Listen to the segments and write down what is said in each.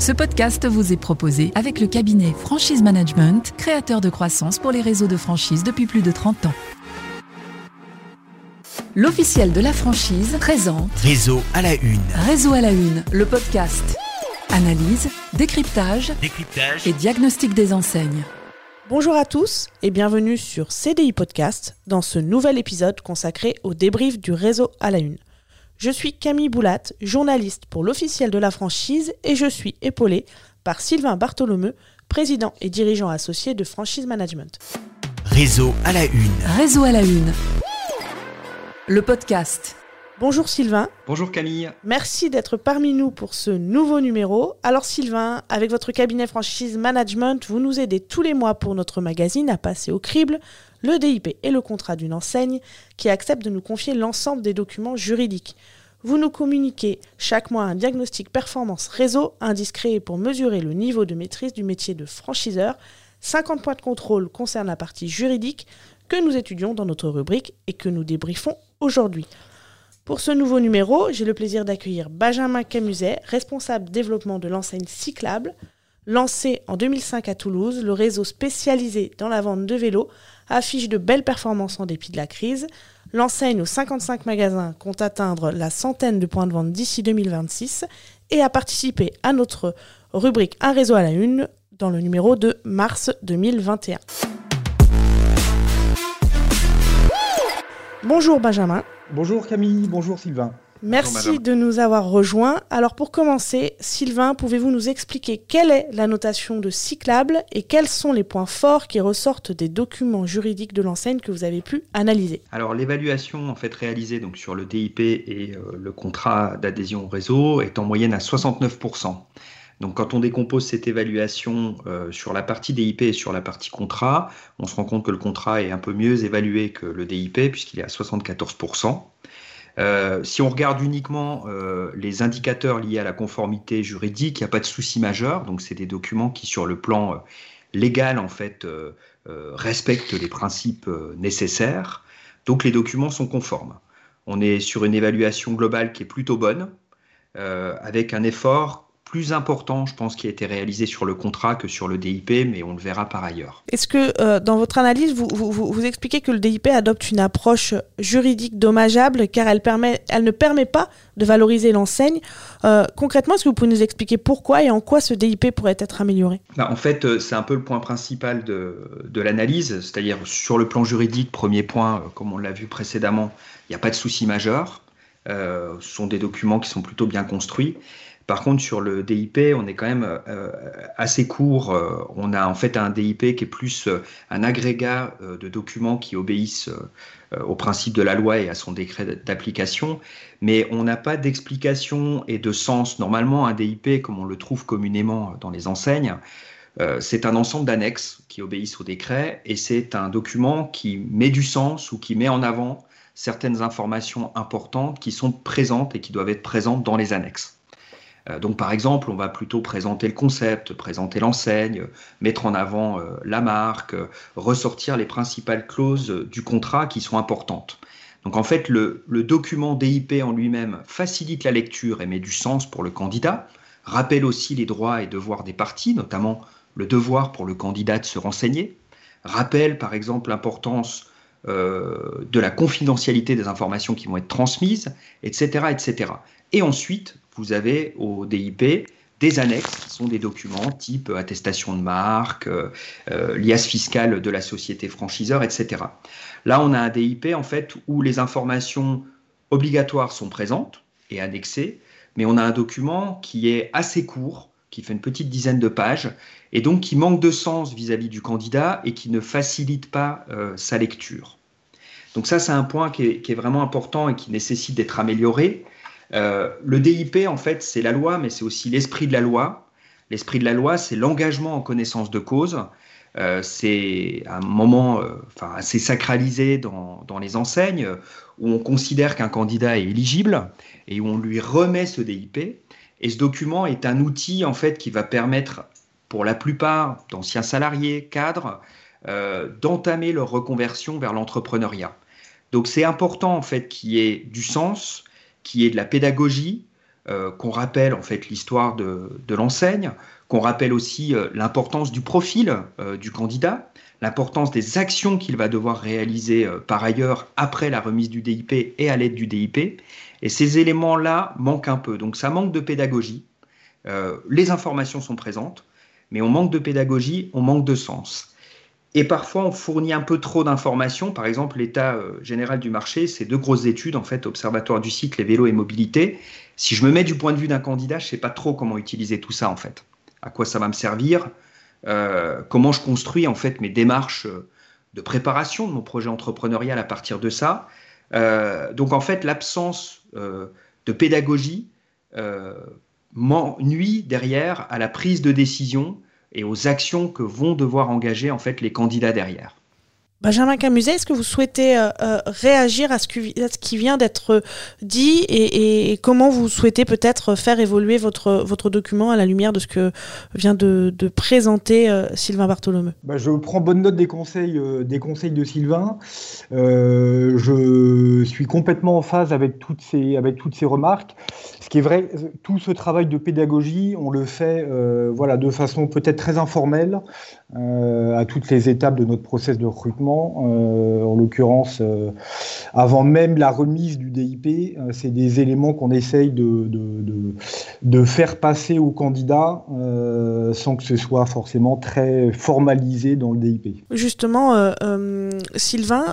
Ce podcast vous est proposé avec le cabinet Franchise Management, créateur de croissance pour les réseaux de franchise depuis plus de 30 ans. L'officiel de la franchise présente Réseau à la une. Réseau à la une, le podcast. Analyse, décryptage Décryptage. et diagnostic des enseignes. Bonjour à tous et bienvenue sur CDI Podcast dans ce nouvel épisode consacré au débrief du réseau à la une. Je suis Camille Boulat, journaliste pour l'officiel de la franchise et je suis épaulée par Sylvain Bartholomeu, président et dirigeant associé de Franchise Management. Réseau à la une. Réseau à la une. Le podcast. Bonjour Sylvain, Bonjour Camille. merci d'être parmi nous pour ce nouveau numéro. Alors Sylvain, avec votre cabinet Franchise Management, vous nous aidez tous les mois pour notre magazine à passer au crible le DIP et le contrat d'une enseigne qui accepte de nous confier l'ensemble des documents juridiques. Vous nous communiquez chaque mois un diagnostic performance réseau indiscret pour mesurer le niveau de maîtrise du métier de franchiseur. 50 points de contrôle concernent la partie juridique que nous étudions dans notre rubrique et que nous débriefons aujourd'hui. Pour ce nouveau numéro, j'ai le plaisir d'accueillir Benjamin Camuset, responsable développement de l'enseigne Cyclable. Lancé en 2005 à Toulouse, le réseau spécialisé dans la vente de vélos affiche de belles performances en dépit de la crise. L'enseigne aux 55 magasins compte atteindre la centaine de points de vente d'ici 2026 et a participé à notre rubrique Un réseau à la une dans le numéro de mars 2021. Bonjour Benjamin. Bonjour Camille, bonjour Sylvain. Merci de nous avoir rejoints. Alors pour commencer, Sylvain, pouvez-vous nous expliquer quelle est la notation de cyclable et quels sont les points forts qui ressortent des documents juridiques de l'enseigne que vous avez pu analyser? Alors l'évaluation en fait réalisée donc sur le DIP et euh, le contrat d'adhésion au réseau est en moyenne à 69%. Donc quand on décompose cette évaluation euh, sur la partie DIP et sur la partie contrat, on se rend compte que le contrat est un peu mieux évalué que le DIP puisqu'il est à 74%. Euh, si on regarde uniquement euh, les indicateurs liés à la conformité juridique, il n'y a pas de souci majeur. Donc, c'est des documents qui, sur le plan légal, en fait, respectent les principes nécessaires. Donc, les documents sont conformes. On est sur une évaluation globale qui est plutôt bonne, avec un effort plus important, je pense, qui a été réalisé sur le contrat que sur le DIP, mais on le verra par ailleurs. Est-ce que euh, dans votre analyse, vous, vous, vous- vous expliquez que le DIP adopte une approche juridique dommageable car elle, permet, elle ne permet pas de valoriser l'enseigne? Euh, Concrètement, est-ce que vous pouvez nous expliquer pourquoi et en quoi ce DIP pourrait être amélioré? Bah, en fait, euh, c'est un peu le point principal de, de l'analyse, c'est-à-dire sur le plan juridique, premier point, comme on l'a vu précédemment, il n'y a pas de souci majeur. Euh, ce sont des documents qui sont plutôt bien construits. Par contre, sur le DIP, on est quand même euh, assez court. Euh, on a en fait un DIP qui est plus euh, un agrégat de documents qui obéissent au principe de la loi et à son décret d'application, mais on n'a pas d'explication et de sens. Normalement, un DIP, comme on le trouve communément dans les enseignes, c'est un ensemble d'annexes qui obéissent au décret et c'est un document qui met du sens ou qui met en avant certaines informations importantes qui sont présentes et qui doivent être présentes dans les annexes. Euh, donc par exemple, on va plutôt présenter le concept, présenter l'enseigne, mettre en avant euh, la marque, ressortir les principales clauses du contrat qui sont importantes. Donc en fait, le, le document DIP en lui-même facilite la lecture et met du sens pour le candidat, rappelle aussi les droits et devoirs des parties, notamment le devoir pour le candidat de se renseigner, rappelle par exemple l'importance euh, de la confidentialité des informations qui vont être transmises, etc., etc. Et ensuite, vous avez au DIP des annexes qui sont des documents type attestation de marque, euh, euh, liasse fiscale de la société franchiseur, etc. Là, on a un DIP en fait où les informations obligatoires sont présentes et annexées, mais on a un document qui est assez court, qui fait une petite dizaine de pages, et donc qui manque de sens vis-à-vis du candidat et qui ne facilite pas euh, sa lecture. Donc ça, c'est un point qui est vraiment important et qui nécessite d'être amélioré. Euh, le DIP, en fait, c'est la loi, mais c'est aussi l'esprit de la loi. L'esprit de la loi, c'est l'engagement en connaissance de cause. Euh, c'est un moment euh, assez sacralisé dans, les enseignes où on considère qu'un candidat est éligible et où on lui remet ce DIP. Et ce document est un outil en fait qui va permettre, pour la plupart d'anciens salariés, cadres, d'entamer leur reconversion vers l'entrepreneuriat. Donc c'est important en fait qu'il y ait du sens, qu'il y ait de la pédagogie, qu'on rappelle en fait l'histoire de, l'enseigne, qu'on rappelle aussi l'importance du profil du candidat, l'importance des actions qu'il va devoir réaliser par ailleurs après la remise du DIP et à l'aide du DIP. Et ces éléments-là manquent un peu. Donc ça manque de pédagogie. les informations sont présentes, mais on manque de pédagogie, on manque de sens. Et parfois, on fournit un peu trop d'informations. Par exemple, l'état euh, général du marché, c'est deux grosses études, en fait, Observatoire du cycle, les vélos et mobilité. Si je me mets du point de vue d'un candidat, je ne sais pas trop comment utiliser tout ça, en fait. À quoi ça va me servir euh, Comment je construis, en fait, mes démarches euh, de préparation de mon projet entrepreneurial à partir de ça Donc, en fait, l'absence de pédagogie nuit derrière à la prise de décision et aux actions que vont devoir engager en fait les candidats derrière. Benjamin Camuset, est-ce que vous souhaitez euh, euh, réagir à ce, qui vient d'être dit et, comment vous souhaitez peut-être faire évoluer votre, document à la lumière de ce que vient de, présenter euh, Sylvain Bartholomeu? Bah, Je prends bonne note des conseils, de Sylvain. je suis complètement en phase avec toutes ces, remarques. Ce qui est vrai, tout ce travail de pédagogie, on le fait de façon peut-être très informelle, euh, à toutes les étapes de notre process de recrutement. Euh, en l'occurrence, euh, avant même la remise du DIP, c'est des éléments qu'on essaye de, de, de, faire passer aux candidats sans que ce soit forcément très formalisé dans le DIP. Justement, Sylvain,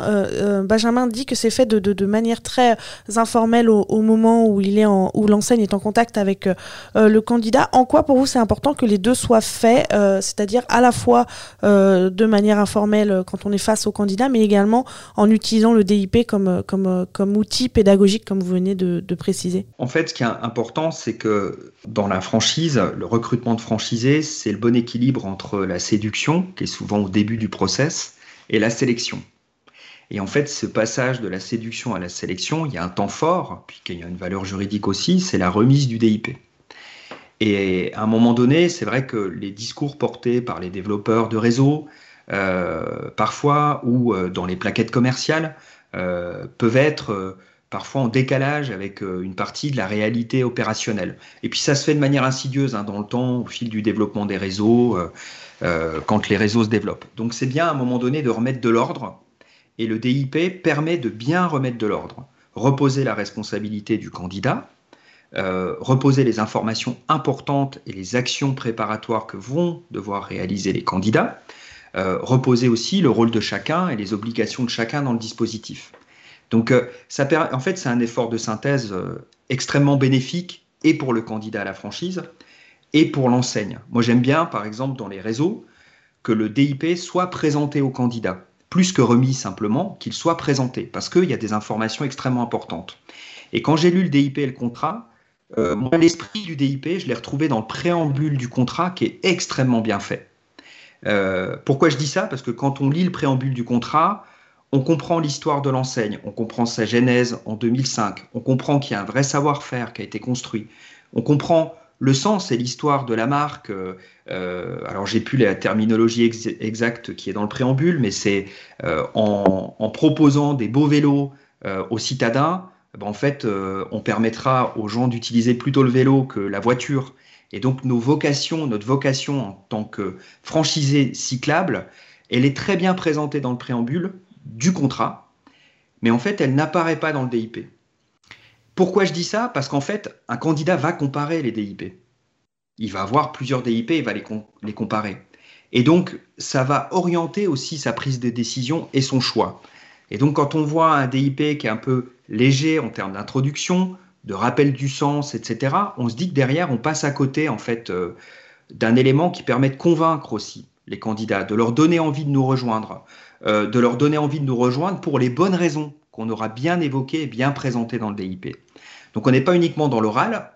Benjamin dit que c'est fait de, manière très informelle au, moment où il est où l'enseigne est en contact avec le candidat. En quoi pour vous c'est important que les deux soient faits, c'est-à-dire à la fois euh, de manière informelle euh, quand on est face au candidat, mais également en utilisant le DIP comme, euh, comme, outil pédagogique, comme vous venez de, préciser En fait, ce qui est important, c'est que dans la franchise, le recrutement de franchisés, c'est le bon équilibre entre la séduction, qui est souvent au début du process, et la sélection. Et en fait, ce passage de la séduction à la sélection, il y a un temps fort, puis qu'il y a une valeur juridique aussi, c'est la remise du DIP. Et à un moment donné, c'est vrai que les discours portés par les développeurs de réseaux, euh, parfois, ou euh, dans les plaquettes commerciales, euh, peuvent être parfois en décalage avec une partie de la réalité opérationnelle. Et puis ça se fait de manière insidieuse hein, dans le temps, au fil du développement des réseaux, quand les réseaux se développent. Donc c'est bien à un moment donné de remettre de l'ordre, et le DIP permet de bien remettre de l'ordre, reposer la responsabilité du candidat, euh, reposer les informations importantes et les actions préparatoires que vont devoir réaliser les candidats, euh, reposer aussi le rôle de chacun et les obligations de chacun dans le dispositif. Donc, euh, en fait, c'est un effort de synthèse extrêmement bénéfique et pour le candidat à la franchise et pour l'enseigne. Moi, j'aime bien, par exemple, dans les réseaux, que le DIP soit présenté au candidat, plus que remis simplement, qu'il soit présenté, parce qu'il y a des informations extrêmement importantes. Et quand j'ai lu le DIP et le contrat, euh, l'esprit du DIP, je l'ai retrouvé dans le préambule du contrat qui est extrêmement bien fait. Euh, pourquoi je dis ça? Parce que quand on lit le préambule du contrat, on comprend l'histoire de l'enseigne, on comprend sa genèse en 2005, on comprend qu'il y a un vrai savoir-faire qui a été construit, on comprend le sens et l'histoire de la marque. Euh, alors j'ai plus la terminologie exacte qui est dans le préambule, mais c'est en, proposant des beaux vélos aux citadins, ben, en fait, euh, on permettra aux gens d'utiliser plutôt le vélo que la voiture. Et donc, nos vocations, notre vocation en tant que franchisé cyclable, elle est très bien présentée dans le préambule du contrat, mais en fait, elle n'apparaît pas dans le DIP. Pourquoi je dis ça? Parce qu'en fait, un candidat va comparer les DIP. Il va avoir plusieurs DIP, il va les, les comparer. Et donc, ça va orienter aussi sa prise de décision et son choix. Et donc, quand on voit un DIP qui est un peu léger en termes d'introduction, de rappel du sens, etc., on se dit que derrière, on passe à côté, en fait, euh, d'un élément qui permet de convaincre aussi les candidats, de leur donner envie de nous rejoindre, euh, de leur donner envie de nous rejoindre pour les bonnes raisons qu'on aura bien évoquées et bien présentées dans le DIP. Donc, on n'est pas uniquement dans l'oral,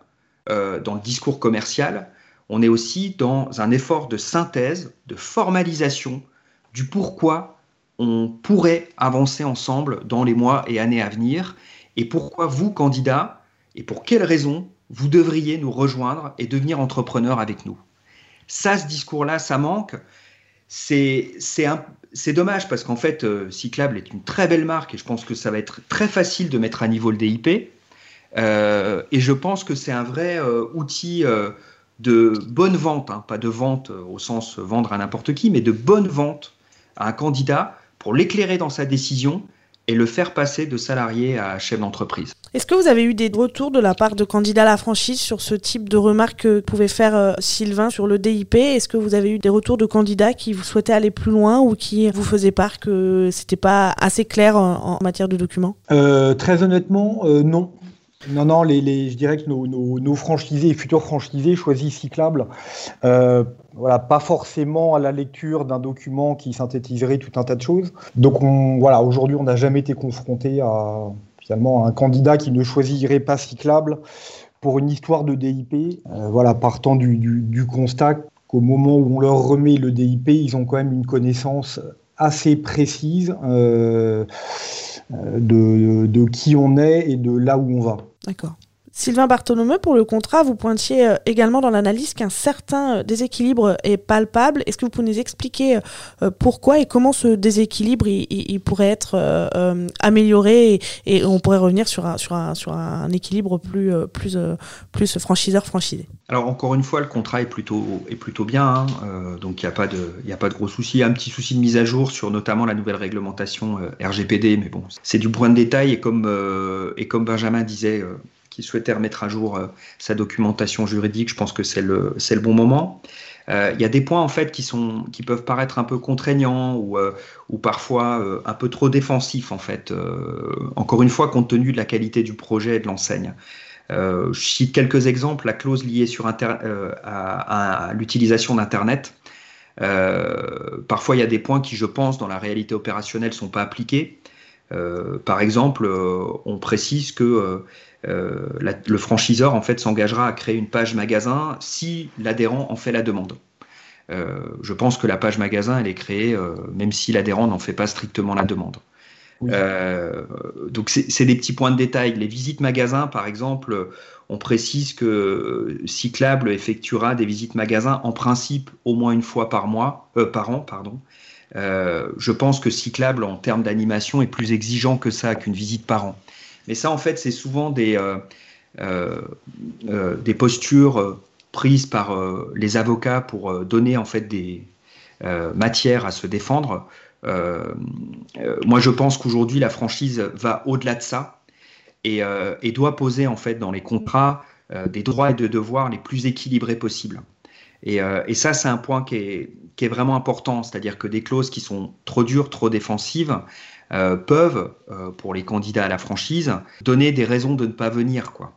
euh, dans le discours commercial, on est aussi dans un effort de synthèse, de formalisation du pourquoi on pourrait avancer ensemble dans les mois et années à venir et pourquoi vous, candidats, et pour quelles raisons vous devriez nous rejoindre et devenir entrepreneur avec nous? Ça, ce discours-là, ça manque. C'est dommage parce qu'en fait, euh, Cyclable est une très belle marque et je pense que ça va être très facile de mettre à niveau le DIP. et je pense que c'est un vrai outil de bonne vente, hein, pas de vente au sens vendre à n'importe qui, mais de bonne vente à un candidat pour l'éclairer dans sa décision et le faire passer de salarié à chef d'entreprise. Est-ce que vous avez eu des retours de la part de candidats à la franchise sur ce type de remarques que pouvait faire euh, Sylvain sur le DIP Est-ce que vous avez eu des retours de candidats qui vous souhaitaient aller plus loin ou qui vous faisaient part que c'était pas assez clair en, matière de documents? Euh, Très honnêtement, euh, non. Non, non, les, je dirais que nos, franchisés et futurs franchisés choisissent Cyclable, euh, voilà, pas forcément à la lecture d'un document qui synthétiserait tout un tas de choses. Donc aujourd'hui, on n'a jamais été confronté à finalement un candidat qui ne choisirait pas Cyclable pour une histoire de DIP. Euh, voilà, partant du, constat qu'au moment où on leur remet le DIP, ils ont quand même une connaissance assez précise. Euh, de, qui on est et de là où on va. D'accord. Sylvain Bartholomeu, pour le contrat, vous pointiez euh, également dans l'analyse qu'un certain euh, déséquilibre est palpable. Est-ce que vous pouvez nous expliquer euh, pourquoi et comment ce déséquilibre il, pourrait être amélioré et, on pourrait revenir sur un, équilibre plus, franchiseur-franchisé Alors encore une fois, le contrat est plutôt, bien, hein. donc il n'y a, pas de, a pas de gros soucis. Y un petit souci de mise à jour sur notamment la nouvelle réglementation RGPD, mais bon, c'est du point de détail et comme Benjamin disait qui souhaitait remettre à jour euh, sa documentation juridique, je pense que c'est le, le bon moment. Euh, il y a des points en fait qui, sont, qui peuvent paraître un peu contraignants ou, euh, ou parfois un peu trop défensifs en fait. encore une fois, compte tenu de la qualité du projet et de l'enseigne. je cite quelques exemples. La clause liée sur à, l'utilisation d'Internet. parfois, il y a des points qui, je pense, dans la réalité opérationnelle, sont pas appliqués. par exemple, on précise que euh, le franchiseur en fait s'engagera à créer une page magasin si l'adhérent en fait la demande. Euh, je pense que la page magasin, elle est créée euh, même si l'adhérent n'en fait pas strictement la demande. donc c'est des petits points de détail. Les visites magasins, par exemple, on précise que Cyclable effectuera des visites magasins en principe au moins une fois par mois, par an, pardon. je pense que Cyclable en termes d'animation est plus exigeant que ça qu'une visite par an. Mais ça, en fait, c'est souvent des, euh, euh, euh, des postures prises par les avocats pour donner en fait des matières à se défendre. moi, je pense qu'aujourd'hui, la franchise va au-delà de ça et, doit poser en fait dans les contrats des droits et des devoirs les plus équilibrés possibles. Et, ça, c'est un point qui est, qui est vraiment important, c'est-à-dire que des clauses qui sont trop dures, trop défensives, euh, peuvent, euh, pour les candidats à la franchise, donner des raisons de ne pas venir. Quoi.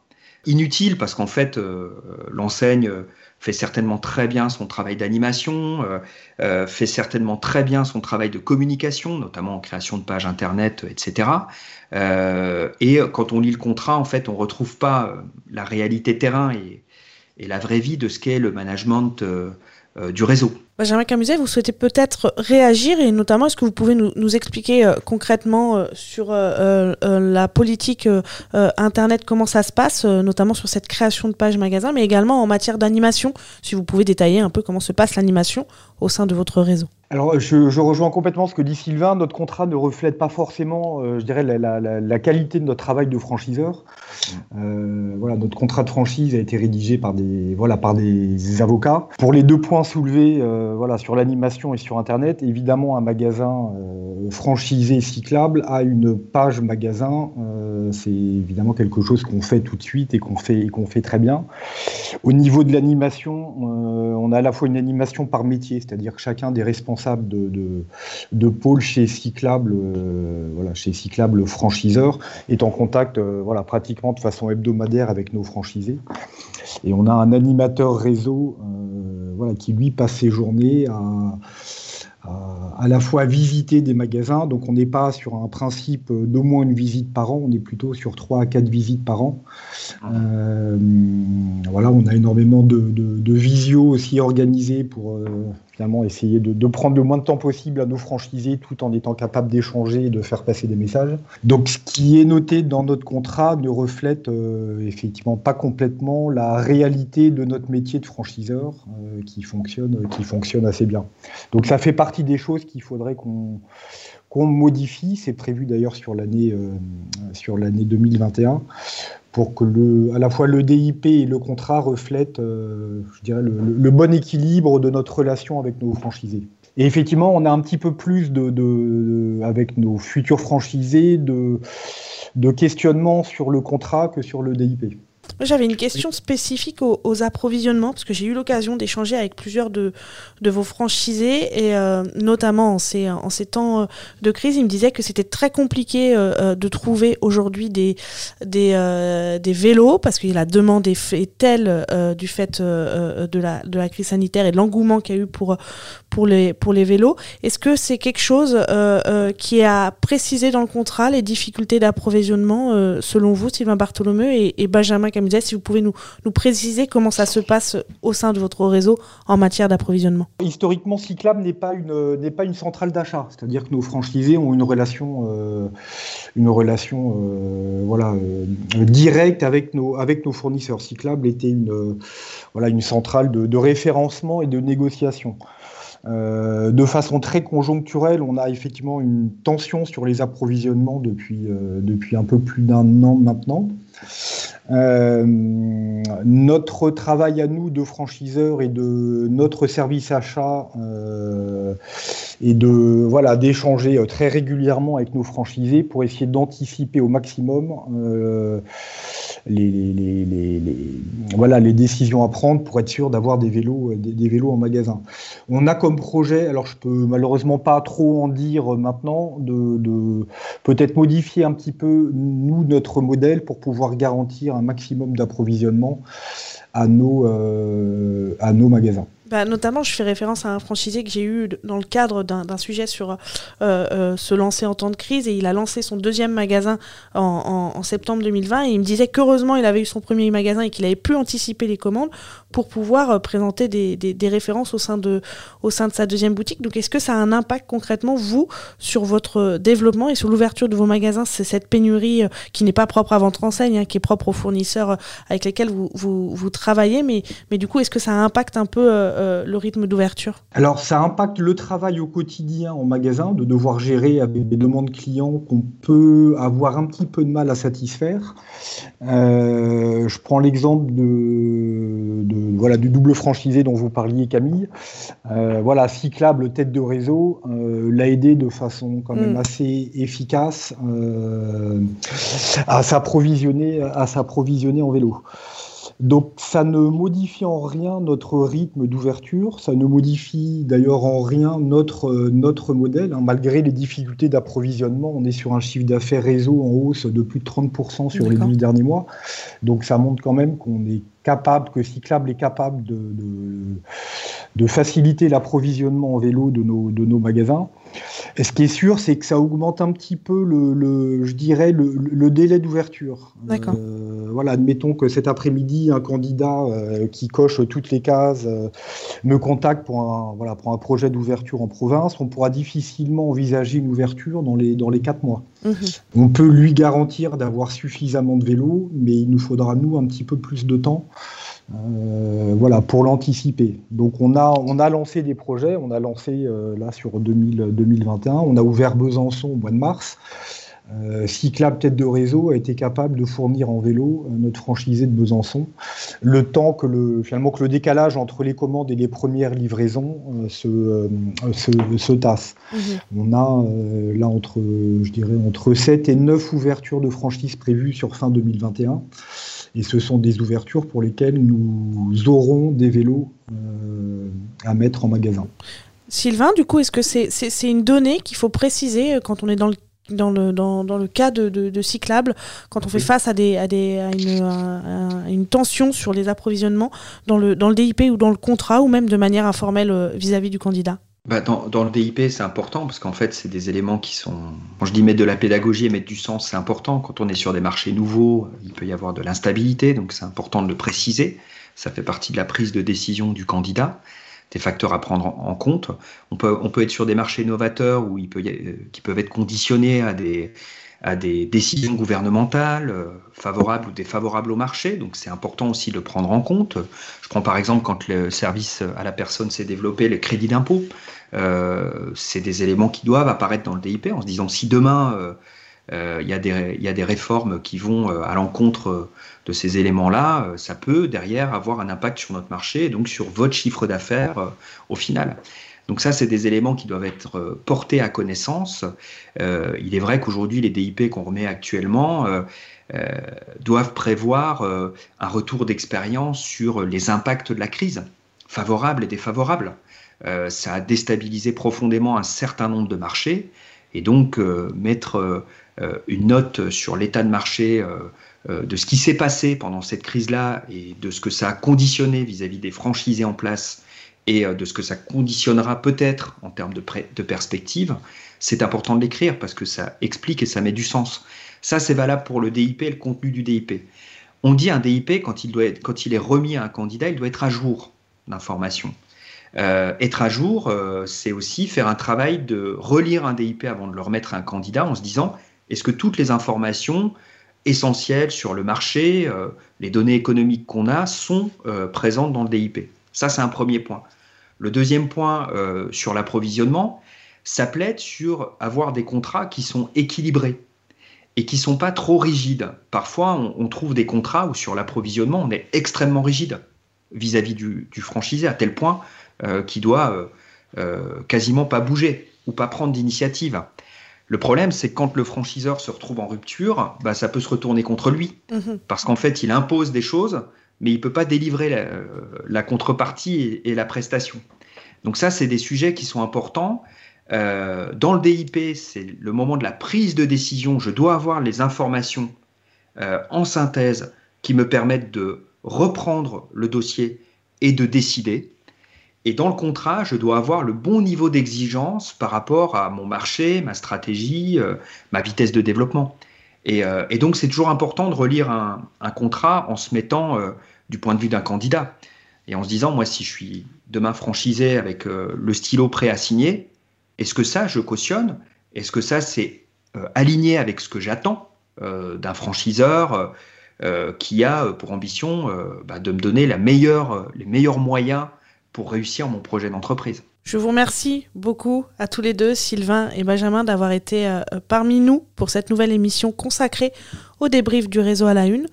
Inutile parce qu'en fait, euh, l'enseigne fait certainement très bien son travail d'animation, fait certainement très bien son travail de communication, notamment en création de pages internet, etc. et quand on lit le contrat, en fait, on retrouve pas la réalité terrain et, la vraie vie de ce qu'est le management du réseau. Benjamin Camuset, vous souhaitez peut-être réagir et notamment est-ce que vous pouvez nous, expliquer euh, concrètement euh, sur euh, la politique Internet, comment ça se passe, notamment sur cette création de pages magasins, mais également en matière d'animation, si vous pouvez détailler un peu comment se passe l'animation au sein de votre réseau alors, je, rejoins complètement ce que dit Sylvain. Notre contrat ne reflète pas forcément, je dirais, la, qualité de notre travail de franchiseur. voilà, notre contrat de franchise a été rédigé par des, voilà, par des avocats. Pour les deux points soulevés, euh, voilà, sur l'animation et sur Internet, évidemment, un magasin euh, franchisé cyclable a une page magasin. Euh, c'est évidemment quelque chose qu'on fait tout de suite et qu'on fait, qu'on fait très bien. Au niveau de l'animation, on a à la fois une animation par métier, c'est-à-dire que chacun des responsables de, de, pôle chez Cyclable, voilà, chez Cyclable franchiseur, est en contact voilà, pratiquement de façon hebdomadaire avec nos franchisés. Et on a un animateur réseau voilà, qui lui passe ses journées à, à, la fois visiter des magasins. Donc on n'est pas sur un principe d'au moins une visite par an, on est plutôt sur 3 à 4 visites par an. Ah. Euh, voilà, on a énormément de, de, visio aussi organisées pour euh, finalement essayer de, prendre le moins de temps possible à nos franchisés tout en étant capable d'échanger et de faire passer des messages. Donc ce qui est noté dans notre contrat ne reflète euh, effectivement pas complètement la réalité de notre métier de franchiseur qui, fonctionne, qui fonctionne assez bien. Donc ça fait partie des choses qu'il faudrait qu'on qu'on modifie, c'est prévu d'ailleurs sur l'année sur l'année 2021, pour que à la fois le DIP et le contrat reflètent, dirais, le, bon équilibre de notre relation avec nos franchisés. Et effectivement, on a un petit peu plus de, avec nos futurs franchisés de, de questionnement sur le contrat que sur le DIP. J'avais une question spécifique aux, approvisionnements, parce que j'ai eu l'occasion d'échanger avec plusieurs de, vos franchisés, et euh, notamment en ces, temps euh, de crise, ils me disaient que c'était très compliqué euh, de trouver aujourd'hui des, vélos, parce que la demande est, telle du fait de, la, crise sanitaire et de l'engouement qu'il y a eu pour, les, vélos. Est-ce que c'est quelque chose qui est à préciser dans le contrat, les difficultés d'approvisionnement, selon vous, Sylvain Bartholomeu et, et Benjamin Si vous pouvez nous, nous préciser comment ça se passe au sein de votre réseau en matière d'approvisionnement. Historiquement, Cyclab n'est pas une pas une centrale d'achat, c'est-à-dire que nos franchisés ont une relation euh, une relation euh, voilà euh, directe avec nos avec nos fournisseurs. Cyclab était une voilà une centrale de, référencement et de négociation. De façon très conjoncturelle, on a effectivement une tension sur les approvisionnements depuis, depuis un peu plus d'un an maintenant. Euh, notre travail à nous de franchiseurs et de notre service achat et de voilà d'échanger très régulièrement avec nos franchisés pour essayer d'anticiper au maximum les, voilà, les décisions à prendre pour être sûr d'avoir des vélos, des, vélos en magasin. On a comme projet, alors je peux malheureusement pas trop en dire maintenant, de, peut-être modifier un petit peu, nous, notre modèle pour pouvoir garantir un maximum d'approvisionnement à nos, euh, à nos magasins. Bah, notamment, je fais référence à un franchisé que j'ai eu dans le cadre d'un sujet sur euh, euh, se lancer en temps de crise et il a lancé son deuxième magasin en, septembre 2020 et il me disait qu'heureusement il avait eu son premier magasin et qu'il avait pu anticiper les commandes pour pouvoir euh, présenter des, références au sein, de, sa deuxième boutique. Donc est-ce que ça a un impact concrètement, vous, sur votre développement et sur l'ouverture de vos magasins? C'est cette pénurie qui n'est pas propre à votre enseigne, hein, qui est propre aux fournisseurs avec lesquels vous, travaillez, mais, du coup, est-ce que ça impacte un peu euh, le rythme d'ouverture? Alors, ça impacte le travail au quotidien en magasin, de devoir gérer avec des demandes clients qu'on peut avoir un petit peu de mal à satisfaire. Euh, je prends l'exemple de, voilà, du double franchisé dont vous parliez, Camille. Euh, voilà, cyclable tête de réseau l'a aidé de façon quand même mm. assez efficace à s'approvisionner en vélo. Donc ça ne modifie en rien notre rythme d'ouverture, ça ne modifie d'ailleurs en rien notre, euh, notre modèle. Hein. Malgré les difficultés d'approvisionnement, on est sur un chiffre d'affaires réseau en hausse de plus de 30% sur les 12 derniers mois. Donc ça montre quand même qu'on est capable, que Cyclable est capable de, de, faciliter l'approvisionnement en vélo de nos, de nos magasins. Et ce qui est sûr, c'est que ça augmente un petit peu le, je dirais, le, délai d'ouverture. D'accord. Euh, voilà, admettons que cet après-midi, un candidat euh, qui coche toutes les cases euh, me contacte pour un, voilà, pour un projet d'ouverture en province. On pourra difficilement envisager une ouverture dans les, dans les quatre mois. Mhm. On peut lui garantir d'avoir suffisamment de vélos, mais il nous faudra, nous, un petit peu plus de temps voilà, pour l'anticiper. Donc on a, on a lancé des projets, on a lancé euh, là sur 2021, on a ouvert Besançon au mois de mars. Euh, Cyclable Tête de Réseau a été capable de fournir en vélo euh, notre franchisé de Besançon, le temps que le, finalement, que le décalage entre les commandes et les premières livraisons se, se, tasse. Mhm. On a là entre, je dirais, entre 7 et 9 ouvertures de franchise prévues sur fin 2021. Et ce sont des ouvertures pour lesquelles nous aurons des vélos euh, à mettre en magasin. Sylvain, du coup, est-ce que c'est une donnée qu'il faut préciser euh, quand on est dans le dans le, dans, dans le cas de, de, cyclables, quand on fait face à, des, à, des, à, une, une, tension sur les approvisionnements dans le, dans le DIP ou dans le contrat ou même de manière informelle euh, vis-à-vis -vis du candidat? Bah dans, dans, le DIP, c'est important parce qu'en fait, c'est des éléments qui sont. Quand je dis mettre de la pédagogie et mettre du sens, c'est important. Quand on est sur des marchés nouveaux, il peut y avoir de l'instabilité, donc c'est important de le préciser. Ça fait partie de la prise de décision du candidat, des facteurs à prendre en, compte. On peut, on peut être sur des marchés novateurs où il peut y, qui peuvent être conditionnés à des, à des décisions gouvernementales euh, favorables ou défavorables au marché. Donc c'est important aussi de prendre en compte. Je prends par exemple quand le service à la personne s'est développé, le crédit d'impôt. Euh, c'est des éléments qui doivent apparaître dans le DIP en se disant si demain euh, il y, y, a des réformes qui vont à l'encontre de ces éléments-là, ça peut derrière avoir un impact sur notre marché et donc sur votre chiffre d'affaires au final. Donc ça, c'est des éléments qui doivent être euh, portés à connaissance. Euh, il est vrai qu'aujourd'hui, les DIP qu'on remet actuellement euh, doivent prévoir un retour d'expérience sur les impacts de la crise, favorables et défavorables. ça a déstabilisé profondément un certain nombre de marchés. Et donc, mettre une note sur l'état de marché de ce qui s'est passé pendant cette crise-là et de ce que ça a conditionné vis-à-vis -vis des franchisés en place et euh, de ce que ça conditionnera peut-être en termes de, perspective, c'est important de l'écrire parce que ça explique et ça met du sens. Ça, c'est valable pour le DIP et le contenu du DIP. On dit un DIP, quand il, doit est remis à un candidat, il doit être à jour d'informations. Euh, être à jour, euh, c'est aussi faire un travail de relire un DIP avant de le remettre à un candidat en se disant est-ce que toutes les informations essentielles sur le marché, les données économiques qu'on a, sont présentes dans le DIP Ça, c'est un premier point. Le deuxième point euh, sur l'approvisionnement, ça plaide sur avoir des contrats qui sont équilibrés et qui sont pas trop rigides. Parfois, on, trouve des contrats où sur l'approvisionnement, on est extrêmement rigide vis-à-vis du, franchisé, à tel point euh, qu'il doit euh, quasiment pas bouger ou pas prendre d'initiative. Le problème, c'est que quand le franchiseur se retrouve en rupture, bah, ça peut se retourner contre lui. Mmh Parce qu'en fait, il impose des choses mais il ne peut pas délivrer la, contrepartie et, la prestation. Donc ça, c'est des sujets qui sont importants. Euh, dans le DIP, c'est le moment de la prise de décision. Je dois avoir les informations euh, en synthèse qui me permettent de reprendre le dossier et de décider. Et dans le contrat, je dois avoir le bon niveau d'exigence par rapport à mon marché, ma stratégie, euh, ma vitesse de développement. Et, donc, c'est toujours important de relire un, un, contrat en se mettant du point de vue d'un candidat. Et en se disant, moi, si je suis demain franchisé avec euh, le stylo prêt à signer, est-ce que ça, je cautionne? Est-ce que ça, c'est euh, aligné avec ce que j'attends euh, d'un franchiseur qui a pour ambition bah, de me donner la meilleure, les meilleurs moyens pour réussir mon projet d'entreprise? Je vous remercie beaucoup à tous les deux, Sylvain et Benjamin, d'avoir été parmi nous pour cette nouvelle émission consacrée au débrief du réseau à la une.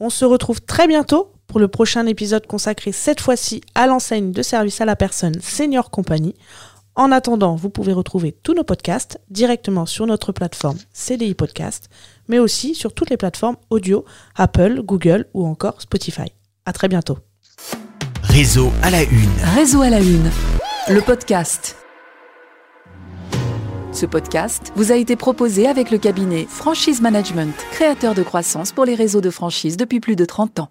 On se retrouve très bientôt pour le prochain épisode consacré cette fois-ci à l'enseigne de service à la personne Senior Company. En attendant, vous pouvez retrouver tous nos podcasts directement sur notre plateforme CDI Podcast, mais aussi sur toutes les plateformes audio, Apple, Google ou encore Spotify. À très bientôt. Réseau à la une. Réseau à la une. Le podcast. Ce podcast vous a été proposé avec le cabinet Franchise Management, créateur de croissance pour les réseaux de franchise depuis plus de 30 ans.